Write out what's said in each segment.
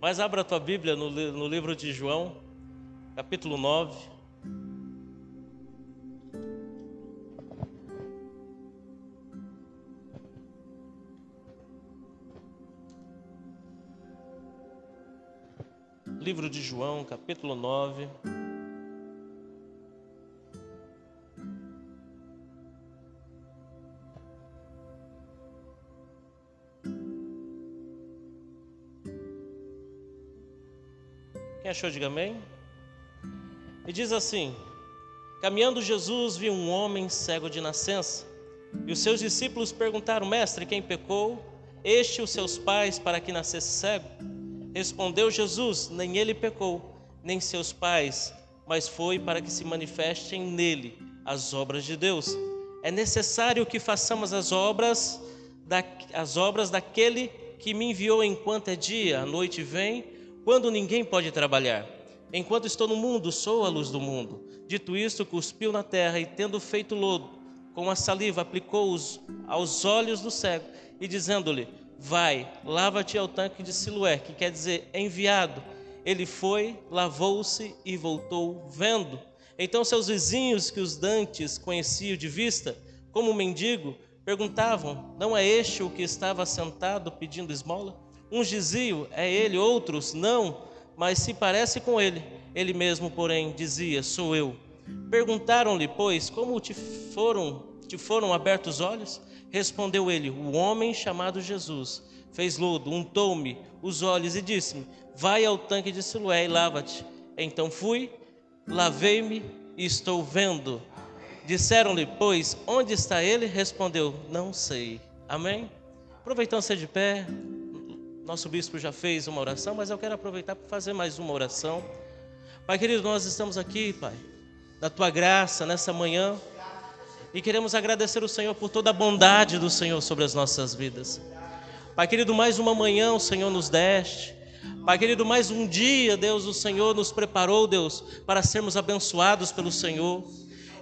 Mas abra a tua Bíblia no, no livro de João, capítulo 9. Livro de João, capítulo 9. Quem achou, diga amém. E diz assim: Caminhando Jesus viu um homem cego de nascença. E os seus discípulos perguntaram: Mestre, quem pecou? Este os seus pais para que nascesse cego? Respondeu Jesus: Nem ele pecou, nem seus pais, mas foi para que se manifestem nele as obras de Deus. É necessário que façamos as obras, da, as obras daquele que me enviou enquanto é dia, a noite vem quando ninguém pode trabalhar. Enquanto estou no mundo, sou a luz do mundo. Dito isto, cuspiu na terra e, tendo feito lodo, com a saliva aplicou-os aos olhos do cego e, dizendo-lhe: Vai, lava-te ao tanque de Siloé, que quer dizer enviado. Ele foi, lavou-se e voltou vendo. Então seus vizinhos, que os dantes conheciam de vista, como mendigo, perguntavam: Não é este o que estava sentado pedindo esmola? Uns diziam, é ele, outros, não, mas se parece com ele. Ele mesmo, porém, dizia, sou eu. Perguntaram-lhe, pois, como te foram, te foram abertos os olhos? Respondeu ele, o homem chamado Jesus fez lodo, untou-me os olhos e disse-me, vai ao tanque de Siloé e lava-te. Então fui, lavei-me e estou vendo. Disseram-lhe, pois, onde está ele? Respondeu, não sei. Amém? Aproveitando ser de pé, nosso bispo já fez uma oração, mas eu quero aproveitar para fazer mais uma oração. Pai querido, nós estamos aqui, Pai, na tua graça nessa manhã e queremos agradecer o Senhor por toda a bondade do Senhor sobre as nossas vidas. Pai querido, mais uma manhã o Senhor nos deste. Pai querido, mais um dia, Deus, o Senhor nos preparou, Deus, para sermos abençoados pelo Senhor.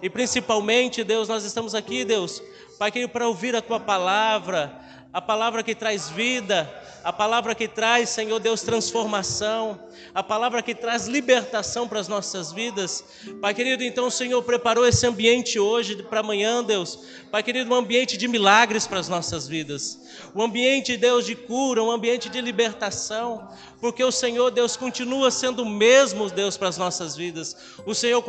E principalmente, Deus, nós estamos aqui, Deus, Pai querido, para ouvir a tua palavra, a palavra que traz vida, a palavra que traz, Senhor Deus, transformação, a palavra que traz libertação para as nossas vidas. Pai querido, então o Senhor preparou esse ambiente hoje para amanhã, Deus. Pai querido, um ambiente de milagres para as nossas vidas, um ambiente, Deus, de cura, um ambiente de libertação, porque o Senhor, Deus, continua sendo o mesmo, Deus, para as nossas vidas. O Senhor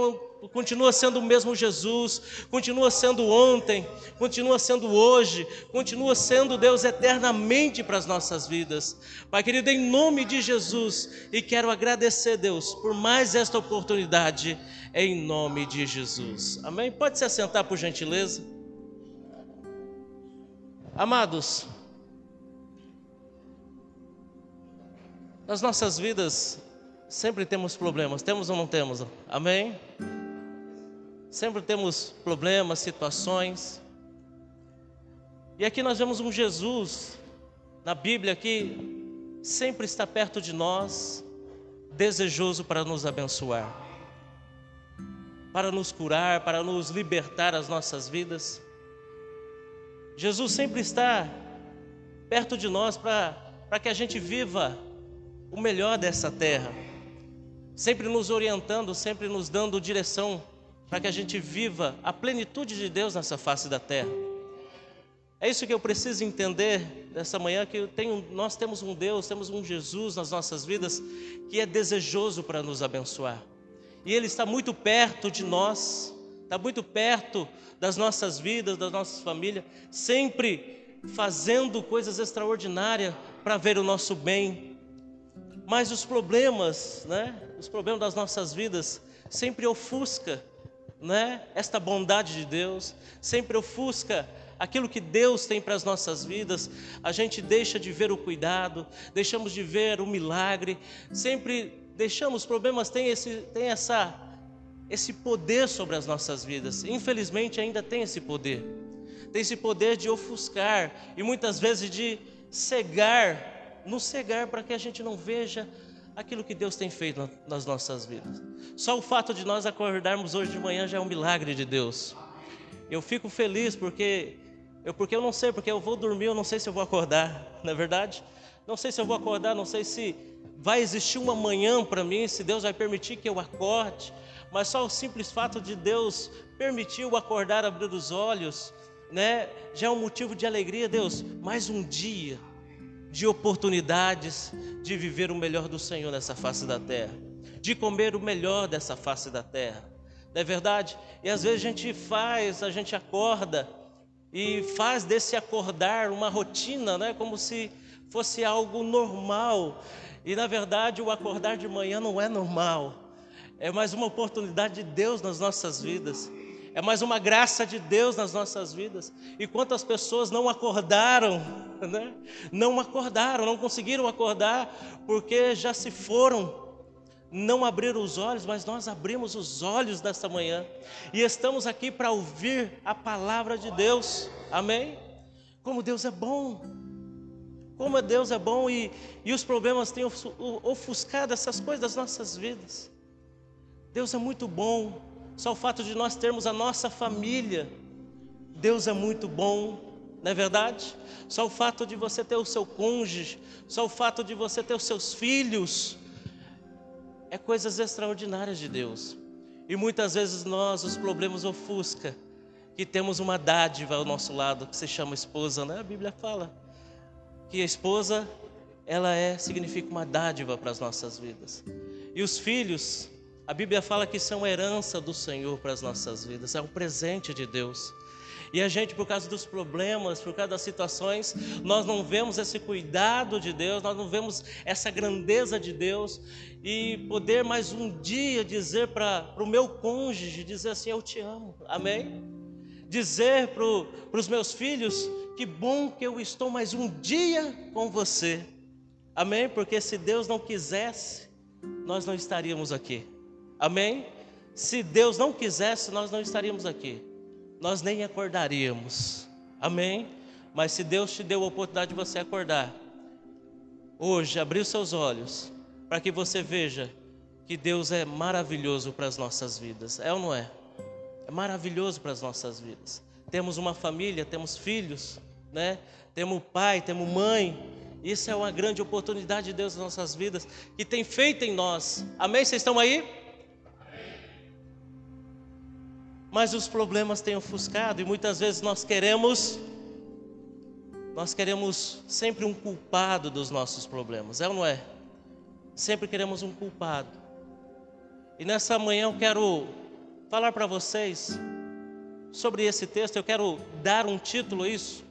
continua sendo o mesmo Jesus, continua sendo ontem, continua sendo hoje, continua sendo Deus eternamente para as nossas vidas. Pai querido, em nome de Jesus, e quero agradecer, Deus, por mais esta oportunidade, em nome de Jesus. Amém? Pode se assentar por gentileza. Amados, nas nossas vidas sempre temos problemas, temos ou não temos? Amém? Sempre temos problemas, situações. E aqui nós vemos um Jesus na Bíblia que sempre está perto de nós, desejoso para nos abençoar, para nos curar, para nos libertar as nossas vidas. Jesus sempre está perto de nós para, para que a gente viva o melhor dessa terra, sempre nos orientando, sempre nos dando direção para que a gente viva a plenitude de Deus nessa face da terra. É isso que eu preciso entender nessa manhã, que tenho, nós temos um Deus, temos um Jesus nas nossas vidas que é desejoso para nos abençoar. E Ele está muito perto de nós, está muito perto das nossas vidas, das nossas famílias, sempre fazendo coisas extraordinárias para ver o nosso bem. Mas os problemas, né, os problemas das nossas vidas sempre ofusca né, esta bondade de Deus, sempre ofusca aquilo que Deus tem para as nossas vidas, a gente deixa de ver o cuidado, deixamos de ver o milagre, sempre deixamos, os problemas têm, esse, têm essa, esse poder sobre as nossas vidas, infelizmente ainda tem esse poder, tem esse poder de ofuscar e muitas vezes de cegar, nos cegar para que a gente não veja aquilo que Deus tem feito nas nossas vidas. Só o fato de nós acordarmos hoje de manhã já é um milagre de Deus. Eu fico feliz porque eu porque eu não sei, porque eu vou dormir, eu não sei se eu vou acordar, não é verdade? Não sei se eu vou acordar, não sei se vai existir uma manhã para mim, se Deus vai permitir que eu acorde, mas só o simples fato de Deus permitir eu acordar, abrir os olhos, né, já é um motivo de alegria, Deus. Mais um dia de oportunidades de viver o melhor do Senhor nessa face da terra, de comer o melhor dessa face da terra. Não é verdade? E às vezes a gente faz, a gente acorda e faz desse acordar uma rotina, né, como se fosse algo normal. E na verdade, o acordar de manhã não é normal. É mais uma oportunidade de Deus nas nossas vidas. É mais uma graça de Deus nas nossas vidas. E quantas pessoas não acordaram, né? Não acordaram, não conseguiram acordar porque já se foram. Não abriram os olhos, mas nós abrimos os olhos desta manhã e estamos aqui para ouvir a palavra de Deus. Amém? Como Deus é bom. Como Deus é bom e, e os problemas têm ofuscado essas coisas das nossas vidas. Deus é muito bom. Só o fato de nós termos a nossa família, Deus é muito bom, não é verdade? Só o fato de você ter o seu cônjuge, só o fato de você ter os seus filhos, é coisas extraordinárias de Deus. E muitas vezes nós, os problemas ofusca, que temos uma dádiva ao nosso lado, que se chama esposa, né? A Bíblia fala que a esposa, ela é, significa uma dádiva para as nossas vidas. E os filhos, a Bíblia fala que são herança do Senhor para as nossas vidas, é um presente de Deus. E a gente, por causa dos problemas, por causa das situações, nós não vemos esse cuidado de Deus, nós não vemos essa grandeza de Deus. E poder mais um dia dizer para o meu cônjuge, dizer assim: Eu te amo, amém? Dizer para os meus filhos: Que bom que eu estou mais um dia com você, amém? Porque se Deus não quisesse, nós não estaríamos aqui. Amém? Se Deus não quisesse, nós não estaríamos aqui. Nós nem acordaríamos. Amém? Mas se Deus te deu a oportunidade de você acordar, hoje, abrir os seus olhos, para que você veja que Deus é maravilhoso para as nossas vidas. É ou não é? É maravilhoso para as nossas vidas. Temos uma família, temos filhos, né? Temos pai, temos mãe. Isso é uma grande oportunidade de Deus nas nossas vidas, que tem feito em nós. Amém? Vocês estão aí? Mas os problemas têm ofuscado e muitas vezes nós queremos nós queremos sempre um culpado dos nossos problemas, é ou não é? Sempre queremos um culpado. E nessa manhã eu quero falar para vocês sobre esse texto, eu quero dar um título a isso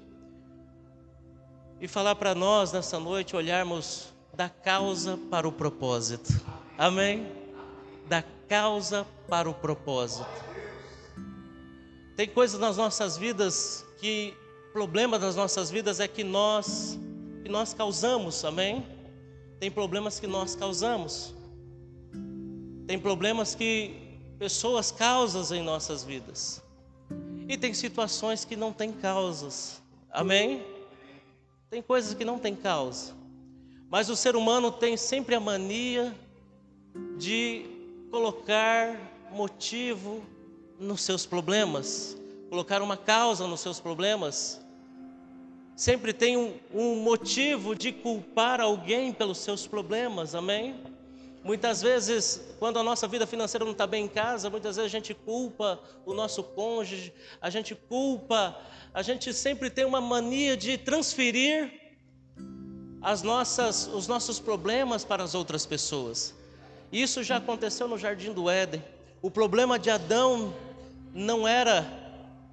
e falar para nós nessa noite olharmos da causa para o propósito. Amém? Da causa para o propósito. Tem coisas nas nossas vidas que problema das nossas vidas é que nós que nós causamos, amém? Tem problemas que nós causamos. Tem problemas que pessoas causam em nossas vidas. E tem situações que não têm causas. Amém? Tem coisas que não têm causa. Mas o ser humano tem sempre a mania de colocar motivo nos seus problemas, colocar uma causa nos seus problemas. Sempre tem um, um motivo de culpar alguém pelos seus problemas, amém? Muitas vezes, quando a nossa vida financeira não está bem em casa, muitas vezes a gente culpa o nosso cônjuge, a gente culpa, a gente sempre tem uma mania de transferir as nossas, os nossos problemas para as outras pessoas. Isso já aconteceu no Jardim do Éden. O problema de Adão não era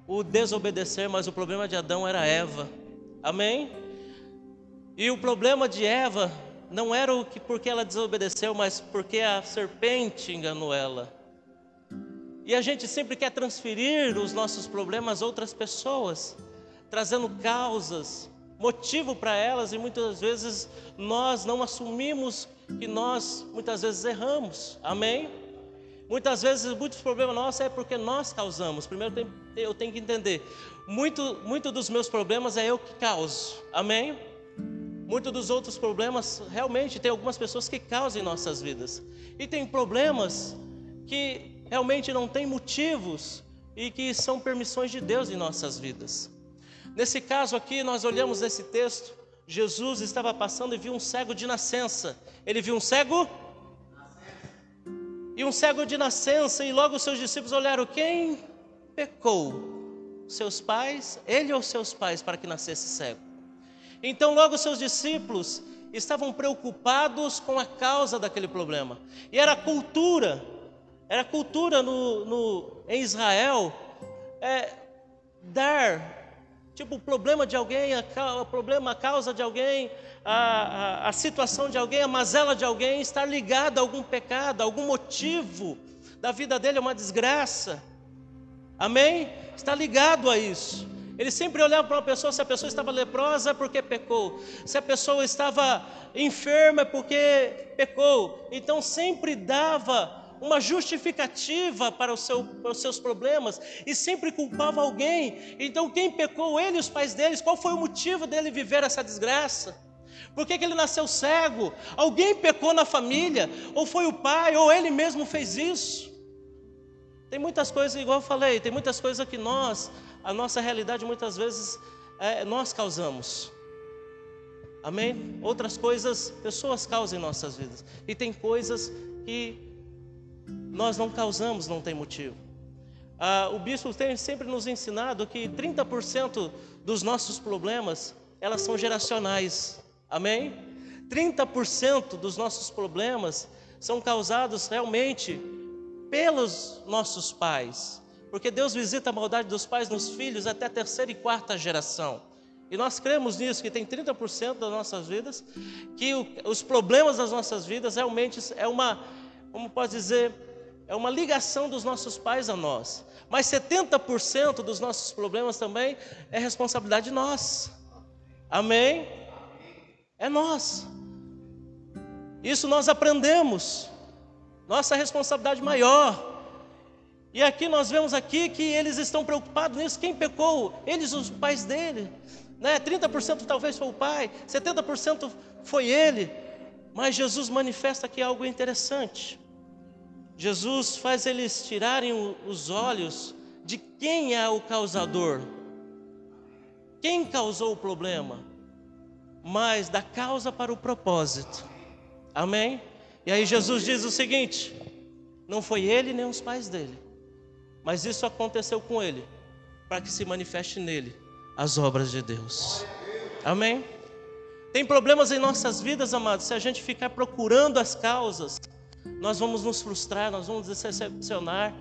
o desobedecer, mas o problema de Adão era Eva. Amém? E o problema de Eva não era o que porque ela desobedeceu, mas porque a serpente enganou ela. E a gente sempre quer transferir os nossos problemas a outras pessoas, trazendo causas, motivo para elas e muitas vezes nós não assumimos que nós muitas vezes erramos. Amém? Muitas vezes, muitos problemas nossos é porque nós causamos. Primeiro eu tenho que entender. Muito, muito dos meus problemas é eu que causo. Amém? Muitos dos outros problemas, realmente, tem algumas pessoas que causam em nossas vidas. E tem problemas que realmente não têm motivos e que são permissões de Deus em nossas vidas. Nesse caso aqui, nós olhamos esse texto, Jesus estava passando e viu um cego de nascença. Ele viu um cego e um cego de nascença, e logo seus discípulos olharam: quem pecou? Seus pais, ele ou seus pais, para que nascesse cego? Então, logo seus discípulos estavam preocupados com a causa daquele problema, e era cultura, era cultura no, no em Israel, é, dar Tipo, o problema de alguém, a, o problema, a causa de alguém, a, a, situação de alguém, a mazela de alguém está ligada a algum pecado, a algum motivo da vida dele é uma desgraça. Amém? Está ligado a isso. Ele sempre olhava para uma pessoa, se a pessoa estava leprosa é porque pecou, se a pessoa estava enferma é porque pecou. Então sempre dava uma justificativa para, o seu, para os seus problemas e sempre culpava alguém. Então, quem pecou? Ele e os pais deles. Qual foi o motivo dele viver essa desgraça? Por que, que ele nasceu cego? Alguém pecou na família? Ou foi o pai? Ou ele mesmo fez isso? Tem muitas coisas, igual eu falei, tem muitas coisas que nós, a nossa realidade muitas vezes é, nós causamos. Amém? Outras coisas, pessoas causam em nossas vidas. E tem coisas que nós não causamos, não tem motivo. Ah, o bispo tem sempre nos ensinado que 30% dos nossos problemas, elas são geracionais. Amém? 30% dos nossos problemas são causados realmente pelos nossos pais. Porque Deus visita a maldade dos pais nos filhos até a terceira e quarta geração. E nós cremos nisso, que tem 30% das nossas vidas, que o, os problemas das nossas vidas realmente é uma, como pode dizer, é uma ligação dos nossos pais a nós. Mas 70% dos nossos problemas também é responsabilidade de nós. Amém? É nós. Isso nós aprendemos. Nossa responsabilidade maior. E aqui nós vemos aqui que eles estão preocupados nisso. Quem pecou? Eles, os pais dele. Né? 30% talvez foi o pai, 70% foi ele. Mas Jesus manifesta aqui algo interessante. Jesus faz eles tirarem os olhos de quem é o causador. Quem causou o problema? Mas da causa para o propósito. Amém? E aí Jesus diz o seguinte: não foi ele nem os pais dele, mas isso aconteceu com ele, para que se manifeste nele as obras de Deus. Amém? Tem problemas em nossas vidas, amados, se a gente ficar procurando as causas nós vamos nos frustrar, nós vamos decepcionar,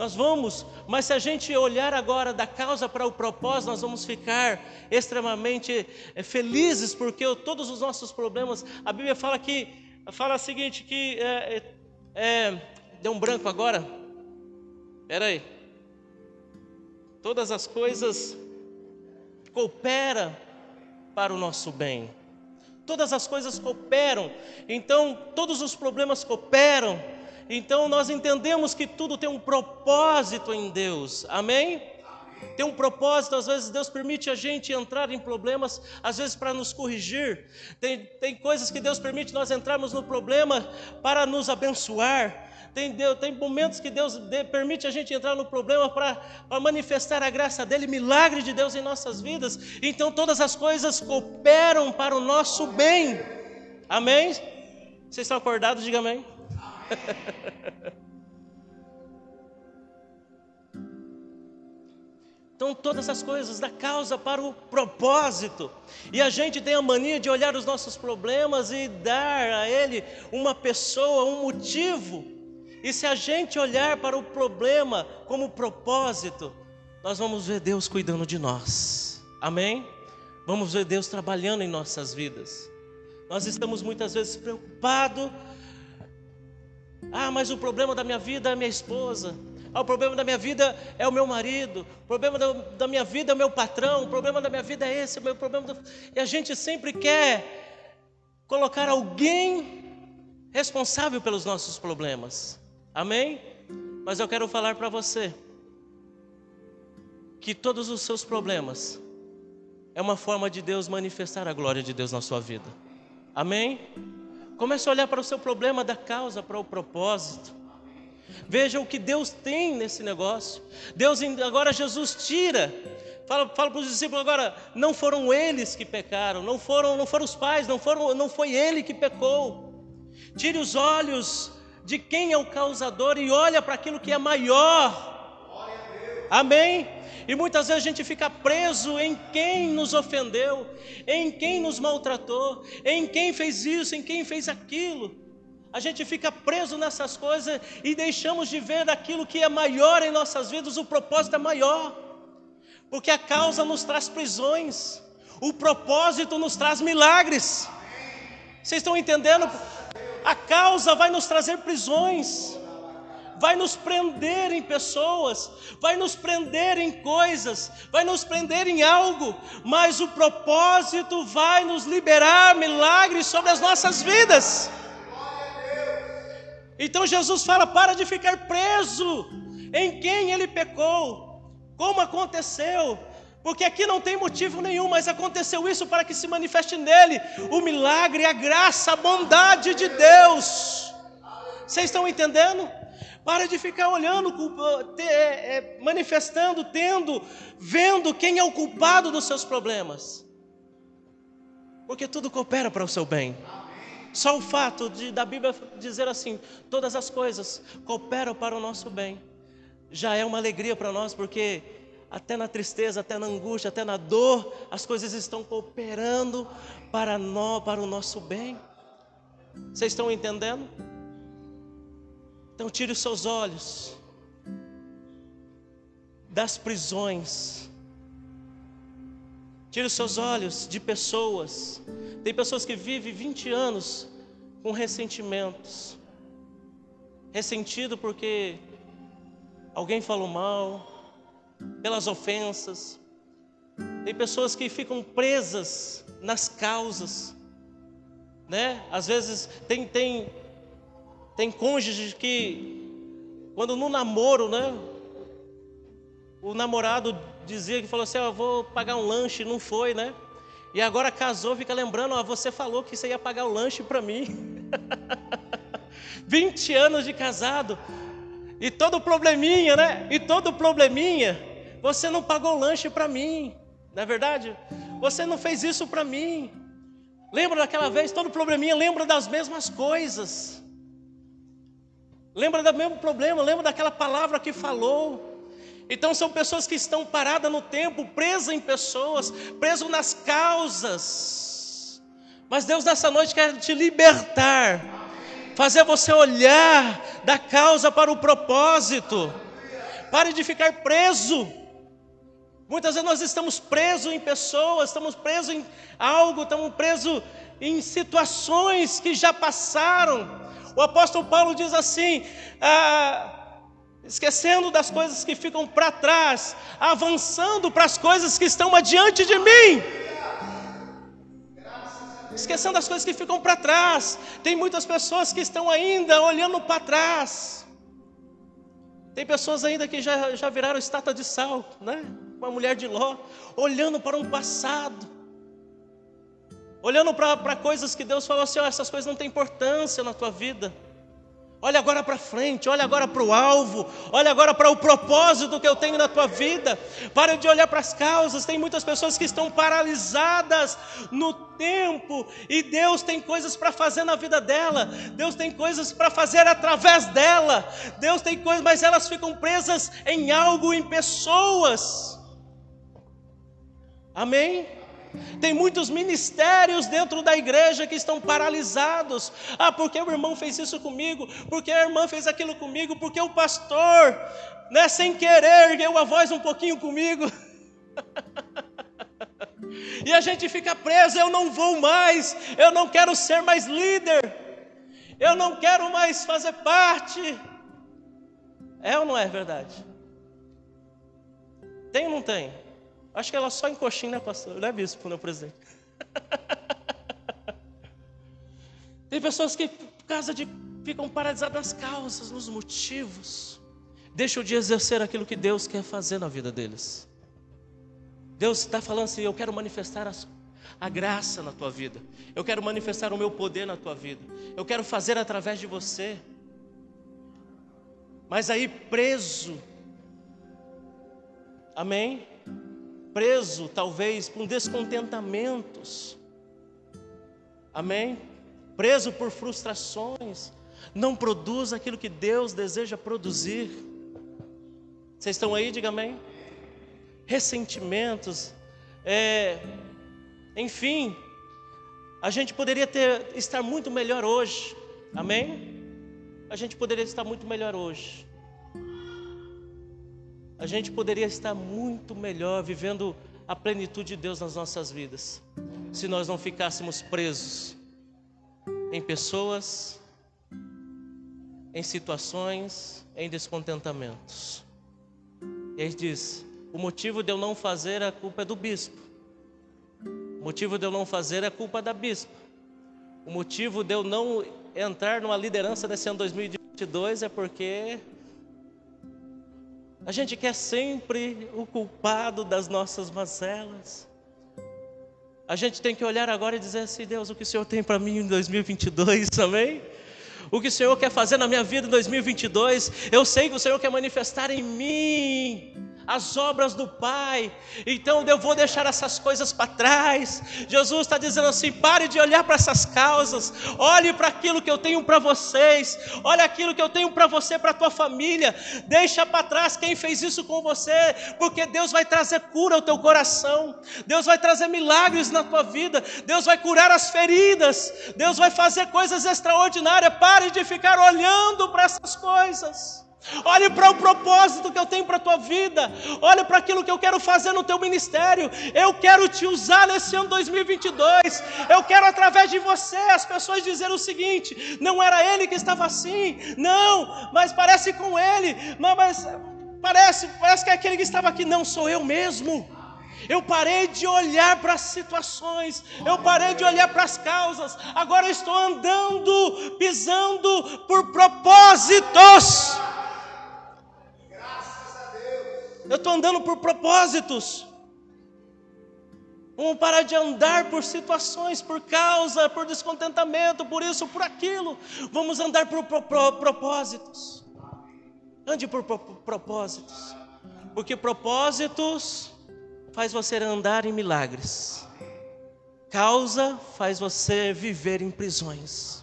nós vamos, mas se a gente olhar agora da causa para o propósito, nós vamos ficar extremamente eh, felizes, porque todos os nossos problemas, a Bíblia fala que, fala o seguinte, que é, é, deu um branco agora, espera aí, todas as coisas cooperam para o nosso bem. Todas as coisas cooperam, então todos os problemas cooperam, então nós entendemos que tudo tem um propósito em Deus, amém? Tem um propósito, às vezes Deus permite a gente entrar em problemas, às vezes para nos corrigir, tem, tem coisas que Deus permite nós entrarmos no problema para nos abençoar, tem, tem momentos que Deus permite a gente entrar no problema para manifestar a graça dele, milagre de Deus em nossas vidas. Então todas as coisas cooperam para o nosso bem. Amém? Vocês estão acordados? Diga amém. Então, todas as coisas da causa para o propósito. E a gente tem a mania de olhar os nossos problemas e dar a ele uma pessoa, um motivo. E se a gente olhar para o problema como propósito, nós vamos ver Deus cuidando de nós. Amém? Vamos ver Deus trabalhando em nossas vidas. Nós estamos muitas vezes preocupados. Ah, mas o problema da minha vida é minha esposa. Ah, o problema da minha vida é o meu marido. O problema da, minha vida é o meu patrão. O problema da minha vida é esse. O meu problema. Do... E a gente sempre quer colocar alguém responsável pelos nossos problemas. Amém? Mas eu quero falar para você que todos os seus problemas é uma forma de Deus manifestar a glória de Deus na sua vida. Amém? Comece a olhar para o seu problema da causa, para o propósito. Veja o que Deus tem nesse negócio. Deus agora Jesus tira fala, fala para os discípulos agora, não foram eles que pecaram, não foram, não foram os pais, não foram, não foi ele que pecou. Tire os olhos de quem é o causador e olha para aquilo que é maior. Amém? E muitas vezes a gente fica preso em quem nos ofendeu, em quem nos maltratou, em quem fez isso, em quem fez aquilo. A gente fica preso nessas coisas e deixamos de ver aquilo que é maior em nossas vidas, o propósito é maior. Porque a causa nos traz prisões, o propósito nos traz milagres. Vocês estão entendendo? A causa vai nos trazer prisões, vai nos prender em pessoas, vai nos prender em coisas, vai nos prender em algo, mas o propósito vai nos liberar milagres sobre as nossas vidas. Então Jesus fala: para de ficar preso em quem ele pecou, como aconteceu, porque aqui não tem motivo nenhum, mas aconteceu isso para que se manifeste nele o milagre, a graça, a bondade de Deus. Vocês estão entendendo? Para de ficar olhando, é, é, manifestando, tendo, vendo quem é o culpado dos seus problemas. Porque tudo coopera para o seu bem. Só o fato de, da Bíblia dizer assim: todas as coisas cooperam para o nosso bem, já é uma alegria para nós, porque até na tristeza, até na angústia, até na dor, as coisas estão cooperando para nós, para o nosso bem. Vocês estão entendendo? Então tire os seus olhos das prisões. Tire os seus olhos de pessoas tem pessoas que vivem 20 anos com ressentimentos. Ressentido porque alguém falou mal, pelas ofensas. Tem pessoas que ficam presas nas causas, né? Às vezes tem tem tem cônjuges que quando no namoro, né? O namorado dizia que falou assim: "Eu vou pagar um lanche", não foi, né? E agora casou, fica lembrando, ó, você falou que você ia pagar o lanche para mim. 20 anos de casado. E todo probleminha, né? E todo probleminha, você não pagou o lanche para mim. Não é verdade? Você não fez isso para mim. Lembra daquela vez, todo probleminha, lembra das mesmas coisas. Lembra do mesmo problema, lembra daquela palavra que falou. Então são pessoas que estão paradas no tempo, presas em pessoas, presas nas causas. Mas Deus nessa noite quer te libertar, fazer você olhar da causa para o propósito. Pare de ficar preso. Muitas vezes nós estamos presos em pessoas, estamos presos em algo, estamos presos em situações que já passaram. O apóstolo Paulo diz assim: ah, esquecendo das coisas que ficam para trás, avançando para as coisas que estão adiante de mim. Esquecendo as coisas que ficam para trás. Tem muitas pessoas que estão ainda olhando para trás. Tem pessoas ainda que já, já viraram estátua de sal, né? Uma mulher de Ló, olhando para um passado, olhando para coisas que Deus falou assim: oh, essas coisas não têm importância na tua vida. Olha agora para frente, olha agora para o alvo, olha agora para o propósito que eu tenho na tua vida. Para de olhar para as causas. Tem muitas pessoas que estão paralisadas no tempo e Deus tem coisas para fazer na vida dela. Deus tem coisas para fazer através dela. Deus tem coisas, mas elas ficam presas em algo, em pessoas. Amém? Tem muitos ministérios dentro da igreja que estão paralisados. Ah, porque o irmão fez isso comigo, porque a irmã fez aquilo comigo, porque o pastor, né, sem querer, ergueu a voz um pouquinho comigo. e a gente fica preso, eu não vou mais, eu não quero ser mais líder, eu não quero mais fazer parte. É ou não é verdade? Tem ou não tem? Acho que ela só em né, pastor? Não é bispo, não, presidente. Tem pessoas que, por causa de. ficam paralisadas nas causas, nos motivos. Deixam de exercer aquilo que Deus quer fazer na vida deles. Deus está falando assim: eu quero manifestar a graça na tua vida. Eu quero manifestar o meu poder na tua vida. Eu quero fazer através de você. Mas aí preso. Amém? Preso talvez por descontentamentos. Amém? Preso por frustrações, não produz aquilo que Deus deseja produzir. Vocês estão aí? Diga amém. Ressentimentos, é, enfim, a gente poderia ter, estar muito melhor hoje, amém? A gente poderia estar muito melhor hoje. A gente poderia estar muito melhor vivendo a plenitude de Deus nas nossas vidas, se nós não ficássemos presos em pessoas, em situações, em descontentamentos. E aí diz: o motivo de eu não fazer a culpa é do bispo. O motivo de eu não fazer é culpa da bispa. O motivo de eu não entrar numa liderança nesse ano 2022 é porque a gente quer sempre o culpado das nossas mazelas. A gente tem que olhar agora e dizer assim: Deus, o que o Senhor tem para mim em 2022, amém? O que o Senhor quer fazer na minha vida em 2022, eu sei que o Senhor quer manifestar em mim as obras do Pai. Então eu vou deixar essas coisas para trás. Jesus está dizendo assim: pare de olhar para essas causas, olhe para aquilo que eu tenho para vocês, olhe aquilo que eu tenho para você, para a tua família. Deixa para trás quem fez isso com você, porque Deus vai trazer cura ao teu coração, Deus vai trazer milagres na tua vida, Deus vai curar as feridas, Deus vai fazer coisas extraordinárias. Pare de ficar olhando para essas coisas. Olhe para o propósito que eu tenho para a tua vida. Olhe para aquilo que eu quero fazer no teu ministério. Eu quero te usar nesse ano 2022. Eu quero através de você as pessoas dizerem o seguinte: não era ele que estava assim, não, mas parece com ele. Mas parece, parece que é aquele que estava aqui não sou eu mesmo. Eu parei de olhar para as situações, eu parei de olhar para as causas, agora eu estou andando, pisando por propósitos. Eu estou andando por propósitos. Vamos parar de andar por situações, por causa, por descontentamento, por isso, por aquilo. Vamos andar por, propósitos. Ande por, por propósitos. Porque propósitos faz você andar em milagres. Causa faz você viver em prisões.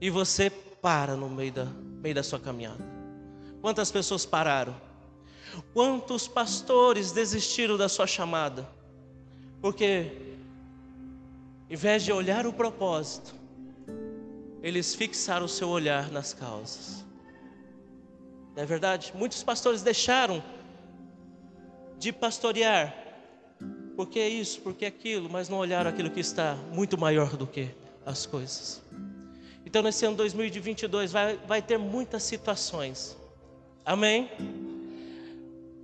E você para no meio da, meio da sua caminhada. Quantas pessoas pararam? Quantos pastores desistiram da sua chamada? Porque, em vez de olhar o propósito, eles fixaram o seu olhar nas causas. Não é verdade? Muitos pastores deixaram de pastorear, porque é isso, porque é aquilo, mas não olharam aquilo que está muito maior do que as coisas. Então, nesse ano 2022, vai, vai ter muitas situações. Amém?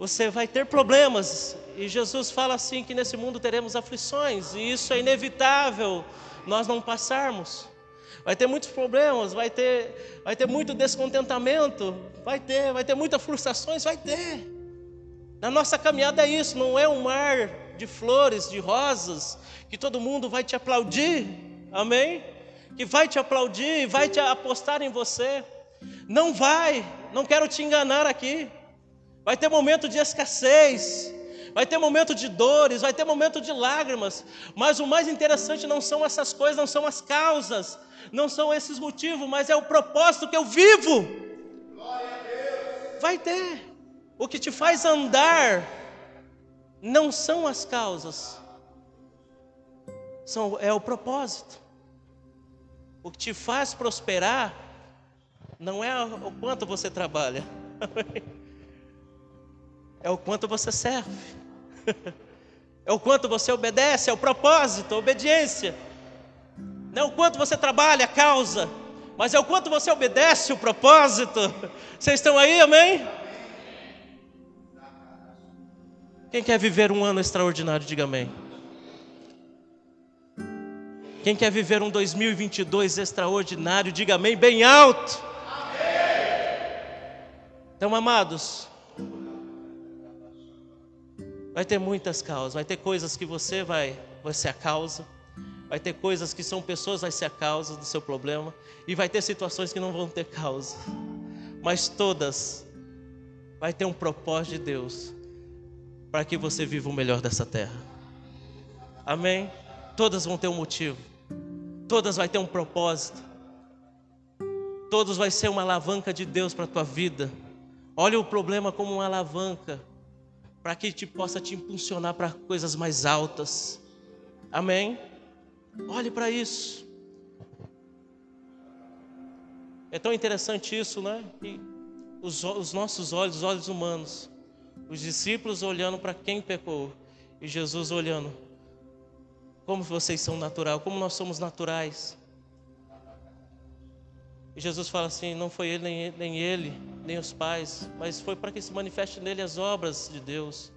Você vai ter problemas, e Jesus fala assim que nesse mundo teremos aflições, e isso é inevitável nós não passarmos. Vai ter muitos problemas, vai ter, vai ter muito descontentamento, vai ter, vai ter muitas frustrações, vai ter. Na nossa caminhada é isso, não é um mar de flores, de rosas, que todo mundo vai te aplaudir, amém? Que vai te aplaudir, vai te apostar em você. Não vai, não quero te enganar aqui. Vai ter momento de escassez, vai ter momento de dores, vai ter momento de lágrimas, mas o mais interessante não são essas coisas, não são as causas, não são esses motivos, mas é o propósito que eu vivo. Vai ter. O que te faz andar não são as causas, são, é o propósito. O que te faz prosperar não é o quanto você trabalha. é o quanto você serve, é o quanto você obedece, é o propósito, a obediência, não é o quanto você trabalha a causa, mas é o quanto você obedece o propósito. Vocês estão aí, amém? Quem quer viver um ano extraordinário, diga amém. Quem quer viver um 2022 extraordinário, diga amém bem alto. Amém. Então, amados, Vai ter muitas causas, vai ter coisas que você vai, vai ser a causa, vai ter coisas que são pessoas vai ser a causa do seu problema, e vai ter situações que não vão ter causa, mas todas vai ter um propósito de Deus para que você viva o melhor dessa terra. Amém? Todas vão ter um motivo, todas vai ter um propósito, todos vai ser uma alavanca de Deus para a tua vida. Olha o problema como uma alavanca para que te possa te impulsionar para coisas mais altas. Amém? Olhe para isso. É tão interessante isso, né? Que os, os nossos olhos, os olhos humanos, os discípulos olhando para quem pecou e Jesus olhando como vocês são natural, como nós somos naturais. E Jesus fala assim: não foi ele nem, nem ele, nem os pais, mas foi para que se manifeste nele as obras de Deus.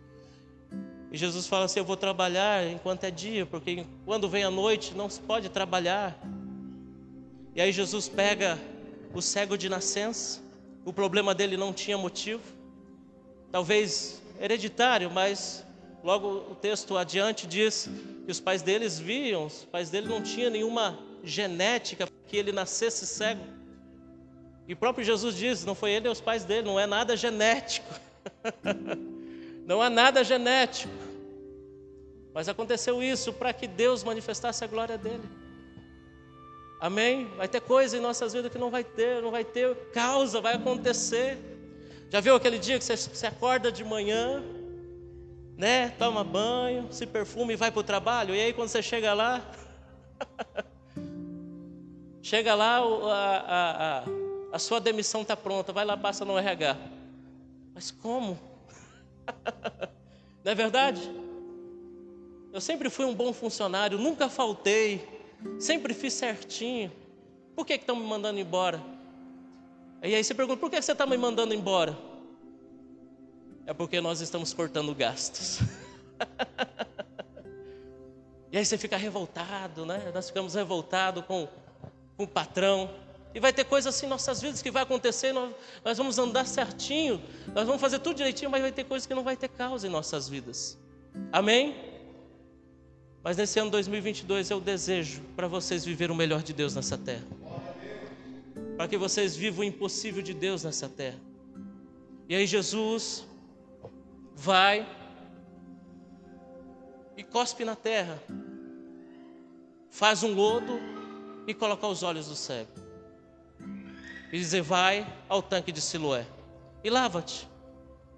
E Jesus fala assim: eu vou trabalhar enquanto é dia, porque quando vem a noite não se pode trabalhar. E aí Jesus pega o cego de nascença, o problema dele não tinha motivo, talvez hereditário, mas logo o texto adiante diz que os pais deles viam, os pais dele não tinham nenhuma genética que ele nascesse cego. E o próprio Jesus diz: não foi ele nem os pais dele, não é nada genético. não é nada genético. Mas aconteceu isso para que Deus manifestasse a glória dele. Amém? Vai ter coisa em nossas vidas que não vai ter, não vai ter causa, vai acontecer. Já viu aquele dia que você, você acorda de manhã, né? Toma banho, se perfuma e vai para o trabalho, e aí quando você chega lá, chega lá a, a, a a sua demissão está pronta, vai lá, passa no RH. Mas como? Não é verdade? Eu sempre fui um bom funcionário, nunca faltei, sempre fiz certinho. Por que estão me mandando embora? E aí você pergunta, por que você está me mandando embora? É porque nós estamos cortando gastos. e aí você fica revoltado, né? Nós ficamos revoltados com, com o patrão. E vai ter coisas assim nossas vidas que vai acontecer, nós, nós vamos andar certinho, nós vamos fazer tudo direitinho, mas vai ter coisas que não vai ter causa em nossas vidas. Amém? Mas nesse ano 2022 eu desejo para vocês viver o melhor de Deus nessa terra. Para que vocês vivam o impossível de Deus nessa terra. E aí Jesus vai e cospe na terra, faz um lodo e coloca os olhos do cego e dizer: Vai ao tanque de Siloé e lava-te.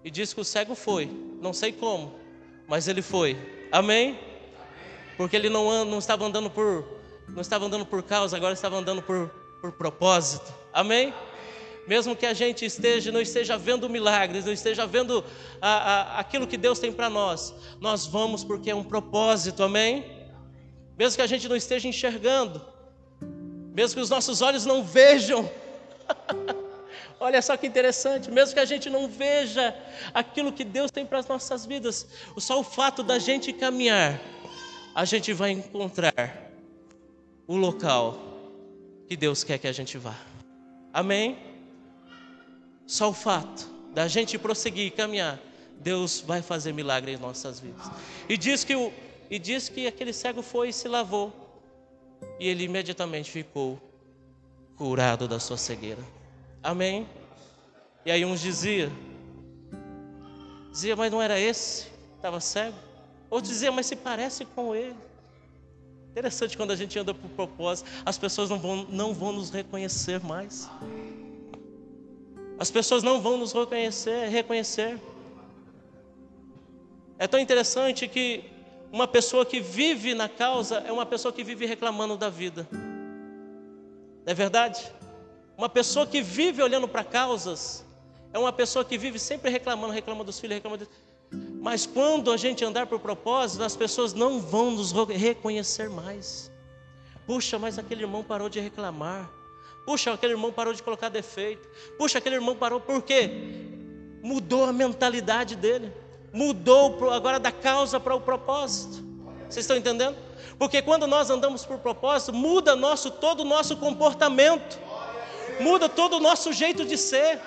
E diz que o cego foi, não sei como, mas ele foi. Amém? Porque ele não, não estava andando por não estava andando por causa, agora estava andando por, por propósito. Amém? Mesmo que a gente esteja, não esteja vendo milagres, não esteja vendo a, a, aquilo que Deus tem para nós, nós vamos porque é um propósito, amém? Mesmo que a gente não esteja enxergando, mesmo que os nossos olhos não vejam, Olha só que interessante, mesmo que a gente não veja aquilo que Deus tem para as nossas vidas, só o fato da gente caminhar, a gente vai encontrar o local que Deus quer que a gente vá. Amém? Só o fato da gente prosseguir e caminhar, Deus vai fazer milagre em nossas vidas. E diz que o e diz que aquele cego foi e se lavou. E ele imediatamente ficou curado da sua cegueira. Amém? E aí uns dizia, dizia, mas não era esse, estava cego. Outros diziam, mas se parece com ele. Interessante quando a gente anda por propósito, as pessoas não vão, não vão nos reconhecer mais. As pessoas não vão nos reconhecer, reconhecer. É tão interessante que uma pessoa que vive na causa é uma pessoa que vive reclamando da vida. Não é verdade? Uma pessoa que vive olhando para causas é uma pessoa que vive sempre reclamando, reclama dos filhos, reclama de... Mas quando a gente andar por propósito, as pessoas não vão nos reconhecer mais. Puxa, mas aquele irmão parou de reclamar. Puxa, aquele irmão parou de colocar defeito. Puxa, aquele irmão parou. Por quê? Mudou a mentalidade dele. Mudou agora da causa para o propósito. Vocês estão entendendo? Porque quando nós andamos por propósito, muda nosso todo o nosso comportamento. Muda todo o nosso jeito de ser.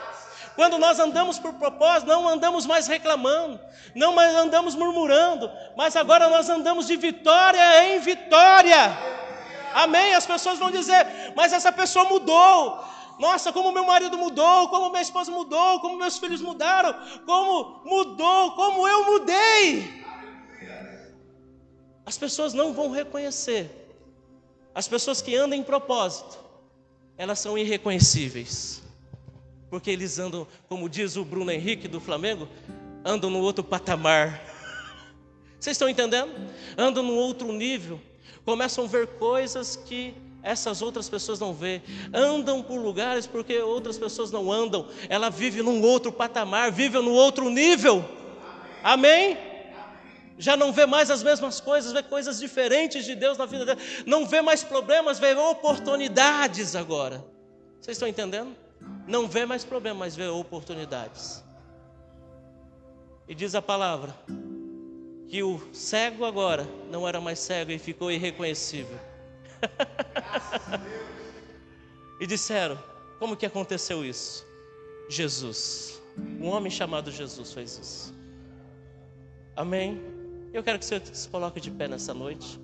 Quando nós andamos por propósito, não andamos mais reclamando, não mais andamos murmurando, mas agora nós andamos de vitória em vitória. Amém? As pessoas vão dizer, mas essa pessoa mudou. Nossa, como meu marido mudou, como minha esposa mudou, como meus filhos mudaram, como mudou, como eu mudei. As pessoas não vão reconhecer. As pessoas que andam em propósito, elas são irreconhecíveis. Porque eles andam, como diz o Bruno Henrique do Flamengo, andam no outro patamar. Vocês estão entendendo? Andam no outro nível, começam a ver coisas que essas outras pessoas não vê. Andam por lugares porque outras pessoas não andam. Ela vive num outro patamar, vive num outro nível. Amém? Já não vê mais as mesmas coisas, vê coisas diferentes de Deus na vida dela. Não vê mais problemas, vê oportunidades agora. Vocês estão entendendo? Não vê mais problemas, mas vê oportunidades. E diz a palavra que o cego agora não era mais cego e ficou irreconhecível. e disseram: Como que aconteceu isso? Jesus, um homem chamado Jesus fez isso. Amém? Eu quero que você se coloque de pé nessa noite.